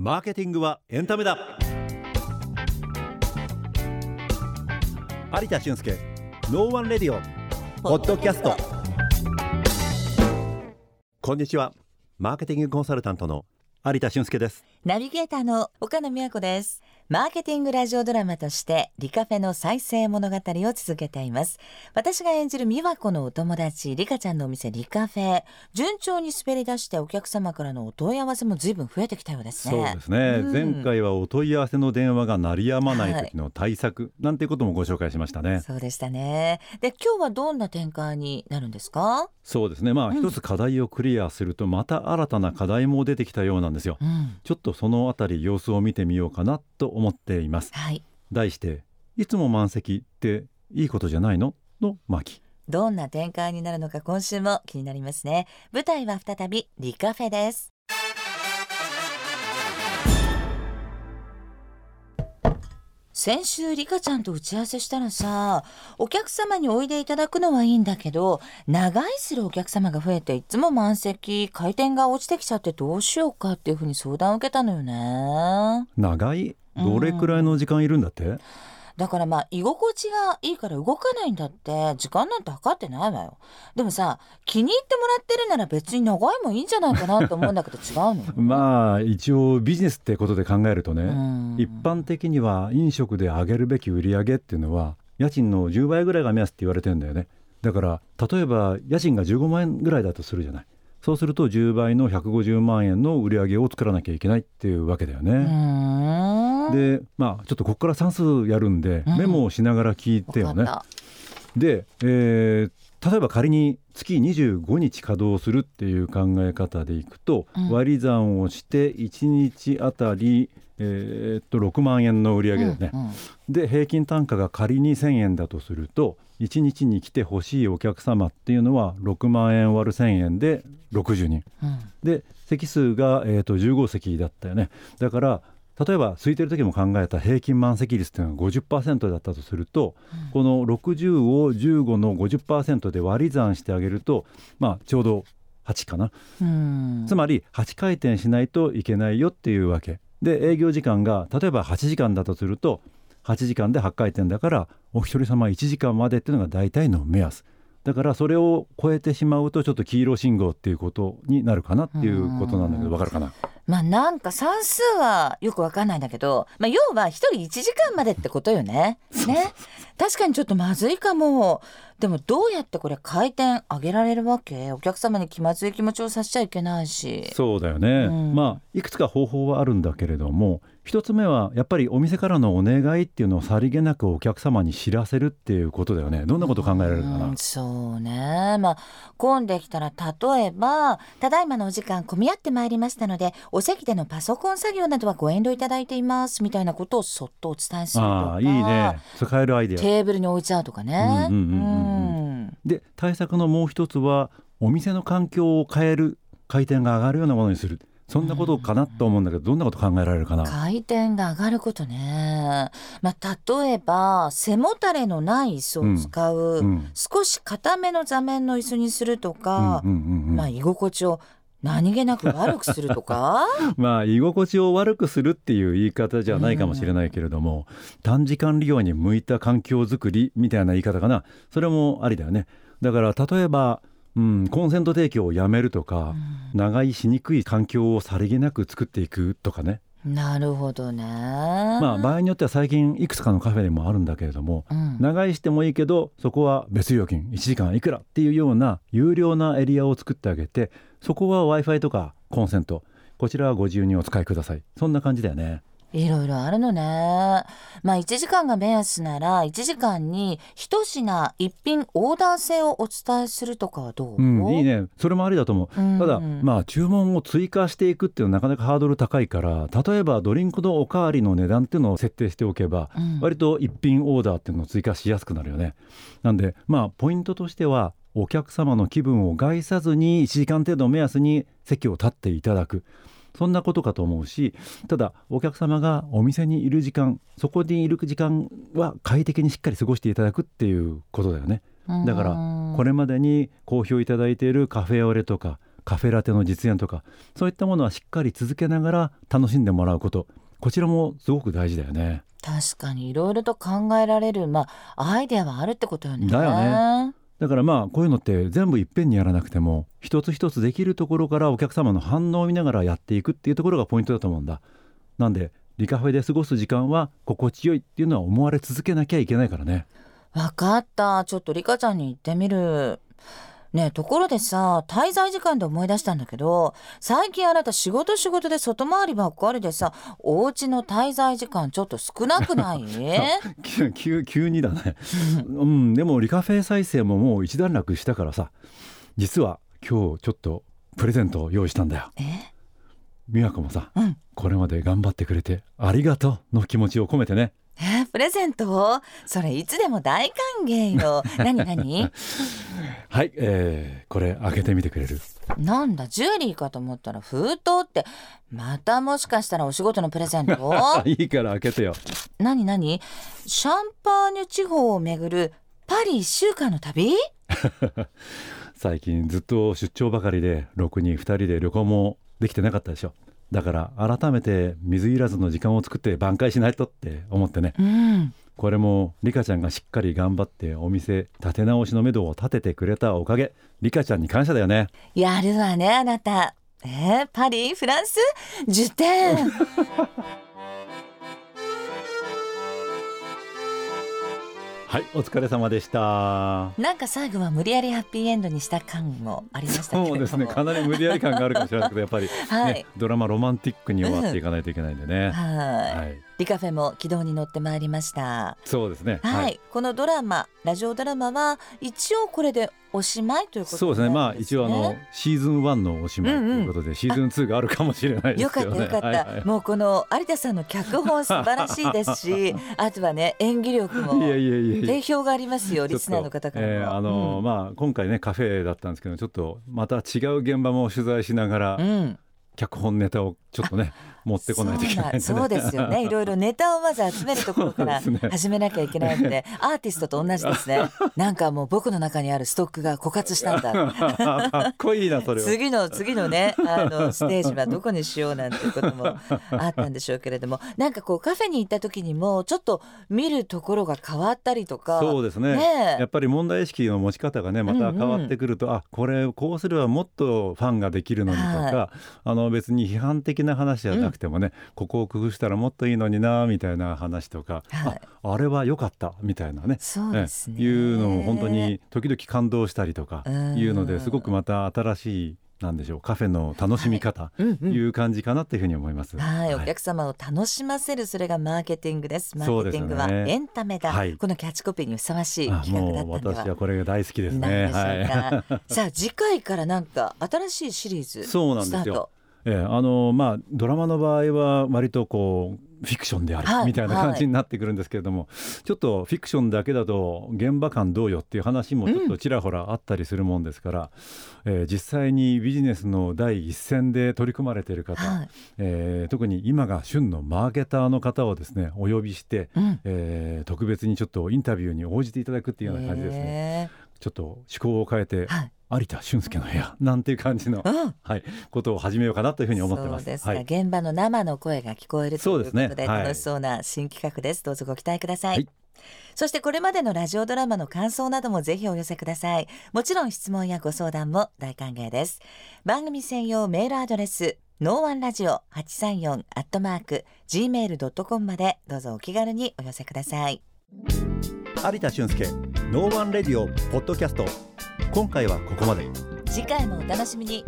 マーケティングはエンタメだ。有田俊介ノーワンレディオポッドキャスト。こんにちは。マーケティングコンサルタントの有田俊介です。ナビゲーターの岡野美和子です。マーケティングラジオドラマとしてリカフェの再生物語を続けています。私が演じる美和子のお友達リカちゃんのお店リカフェ。順調に滑り出してお客様からのお問い合わせも随分増えてきたようですね。そうですね、うん、前回はお問い合わせの電話が鳴りやまない時の対策、はい、なんてこともご紹介しましたね。そうでしたね。で今日はどんな展開になるんですか？そうですね。まあ、うん、一つ課題をクリアするとまた新たな課題も出てきたようなんですよ、うん、ちょっとそのあたり様子を見てみようかなと思っています、はい、題していつも満席っていいことじゃないの？の巻。どんな展開になるのか今週も気になりますね。舞台は再びリカフェです。先週リカちゃんと打ち合わせしたらさお客様においでいただくのはいいんだけど長居するお客様が増えていつも満席回転が落ちてきちゃってどうしようかっていうふうに相談を受けたのよね。長いどれくらいの時間いるんだって、うんだからまあ居心地がいいから動かないんだって。時間なんて測ってないわよ。でもさ気に入ってもらってるなら別に長いもいいんじゃないかなと思うんだけど違うの まあ一応ビジネスってことで考えるとね、一般的には飲食で上げるべき売り上げっていうのは家賃の10倍ぐらいが目安って言われてるんだよね。だから例えば家賃が15万円ぐらいだとするじゃない。そうすると10倍の150万円の売り上げを作らなきゃいけないっていうわけだよね。でまあちょっとここから算数やるんで、メモをしながら聞いてよね。で、えー、例えば仮に月25日稼働するっていう考え方でいくと、うん、割り算をして1日あたり、えー、っと6万円の売り上げだよね、うんうん、で平均単価が仮に1,000円だとすると1日に来てほしいお客様っていうのは6万円割る1,000円で60人、うん、で席数が、えー、と15席だったよね。だから例えば空いてる時も考えた平均満席率っていうのが50%だったとすると、うん、この60を15の50%で割り算してあげると、まあ、ちょうど8かな、つまり8回転しないといけないよっていうわけ。で営業時間が例えば8時間だとすると8時間で8回転だからお一人様1時間までっていうのが大体の目安。だからそれを超えてしまうとちょっと黄色信号っていうことになるかなっていうことなんだけどわかるかな？まあなんか算数はよくわかんないんだけど、まあ、要は一人1時間までってことよね。ね確かにちょっとまずいかも。でもどうやってこれ回転上げられるわけ？お客様に気まずい気持ちをさせちゃいけないし。そうだよね。うん、まあいくつか方法はあるんだけれども一つ目はやっぱりお店からのお願いっていうのをさりげなくお客様に知らせるっていうことだよね。どんなこと考えられるかな、うそうね。まあ混んできたら例えばただいまのお時間混み合ってまいりましたのでお席でのパソコン作業などはご遠慮いただいていますみたいなことをそっとお伝えするとか。あいいね。使えるアイデア。テーブルに置いちゃうとかねで対策のもう一つはお店の環境を変える回転が上がるようなものにする。そんなことかなと思うんだけど、どんなこと考えられるかな？回転が上がることね、まあ、例えば背もたれのない椅子を使う、うん。うん、少し硬めの座面の椅子にするとか、まあ、居心地を何気なく悪くするとか？まあ居心地を悪くするっていう言い方じゃないかもしれないけれども、うん、短時間利用に向いた環境づくりみたいな言い方かな。それもありだよね。だから例えばうん、コンセント提供をやめるとか、うん、長居しにくい環境をさりげなく作っていくとかね。なるほどね。まあ場合によっては最近いくつかのカフェでもあるんだけれども、うん、長居してもいいけどそこは別料金1時間いくらっていうような有料なエリアを作ってあげてそこは w i f i とかコンセント。こちらはご自由にお使いください。そんな感じだよね。いろいろあるのね。まあ1時間が目安なら1時間に一品一品オーダー制をお伝えするとかはどう、うん、いいね。それもありだと思う、うん、ただまあ注文を追加していくっていうのはなかなかハードル高いから例えばドリンクのおかわりの値段っていうのを設定しておけば、うん、割と一品オーダーっていうのを追加しやすくなるよね。なんでまあポイントとしてはお客様の気分を害さずに1時間程度目安に席を立っていただく。そんなことかと思うしただお客様がお店にいる時間そこにいる時間は快適にしっかり過ごしていただくっていうことだよね。だからこれまでに好評いただいているカフェオレとかカフェラテの実演とかそういったものはしっかり続けながら楽しんでもらうこと。こちらもすごく大事だよね。確かにいろいろと考えられるまあアイデアはあるってことよね。だよねだからまあこういうのって全部いっぺんにやらなくても一つ一つできるところからお客様の反応を見ながらやっていくっていうところがポイントだと思うんだ。なんでリカフェで過ごす時間は心地よいっていうのは思われ続けなきゃいけないからね。分かった。ちょっとリカちゃんに言ってみる。ねえところでさ滞在時間で思い出したんだけど最近あなた仕事仕事で外回りばっかりでさお家の滞在時間ちょっと少なくない？急急にだね、うん、でもリカフェ再生ももう一段落したからさ実は今日ちょっとプレゼントを用意したんだよ。え？美和子もさ、うん、これまで頑張ってくれてありがとうの気持ちを込めてね。えー、プレゼントそれいつでも大歓迎よ。何何？はい、えー、これ開けてみてくれる？なんだジュエリーかと思ったら封筒って。またもしかしたらお仕事のプレゼント？いいから開けてよ。何何？シャンパーニュ地方を巡るパリ1週間の旅？最近ずっと出張ばかりでろくに2人で旅行もできてなかったでしょだから改めて水入らずの時間を作って挽回しないとって思ってね、うん、これもリカちゃんがしっかり頑張ってお店立て直しのめどを立ててくれたおかげリカちゃんに感謝だよね。やるわねあなた。えー、パリフランス？10点はいお疲れ様でした。なんか最後は無理やりハッピーエンドにした感もありましたそうですねかなり無理やり感があるかもしれないけどやっぱり、ね、はい、ドラマロマンティックに終わっていかないといけないんでね、うん、はい、はいリカフェも軌道に乗ってまいりました。そうですね。はい、はい、このドラマラジオドラマは一応これでおしまいということ、ね、そうですね。まあ一応あのシーズン1のおしまいということで、うんうん、シーズン2があるかもしれないね、よかったよかった、はい。はい、もうこの有田さんの脚本素晴らしいですし あとはね演技力も定評がありますよリスナーの方からも、えー、あの、うん、まあ今回ねカフェだったんですけどちょっとまた違う現場も取材しながら、うん。脚本ネタをちょっとね 持ってこないといけない、ね、そうですよね。いろいろネタをまず集めるところから始めなきゃいけないので、ね、アーティストと同じですね。なんかもう僕の中にあるストックが枯渇したんだ。かっこいいなそれ次の次のねあのステージはどこにしようなんていうこともあったんでしょうけれども。なんかこうカフェに行った時にもちょっと見るところが変わったりとかそうですね、ね、やっぱり問題意識の持ち方がねまた変わってくると、うんうん、あこれこうすればもっとファンができるのにとか、はい、あの別に批判的な話じゃなくてもね、うん、ここを工夫したらもっといいのになみたいな話とか、はい、ああれは良かったみたいなね。そうですね。いうのを本当に時々感動したりとかいうのですごくまた新しいなんでしょうカフェの楽しみ方、はい。うんうん、いう感じかなっていうふうに思います。はい、お客様を楽しませるそれがマーケティングです。マーケティングはエンタメだ。ね、このキャッチコピーにふさわしい企画だったんでは。私はこれが大好きですね。はい、さあ次回からなんか新しいシリーズそうなんですよ。えー、あのまあドラマの場合は割とこうフィクションであるみたいな感じになってくるんですけれども、はい、ちょっとフィクションだけだと現場感どうよっていう話もちょっとちらほらあったりするもんですから、うん、えー、実際にビジネスの第一線で取り組まれている方、はい、えー、特に今が旬のマーケターの方をですねお呼びして、うん、えー、特別にちょっとインタビューに応じていただくっていうような感じですね。ちょっと思考を変えて、はい有田俊介の部屋 なんていう感じの、うん、はい、ことを始めようかなというふうに思ってます。ですはい、現場の生の声が聞こえるということで、ね、楽しそうな新企画です。どうぞご期待ください。はい、そしてこれまでのラジオドラマの感想などもぜひお寄せください。もちろん質問やご相談も大歓迎です。番組専用メールアドレスノーワンラジオ八三四アットマーク gmail ドットコムまでどうぞお気軽にお寄せください。有田俊介ノーワンレディオポッドキャスト今回はここまで。次回もお楽しみに。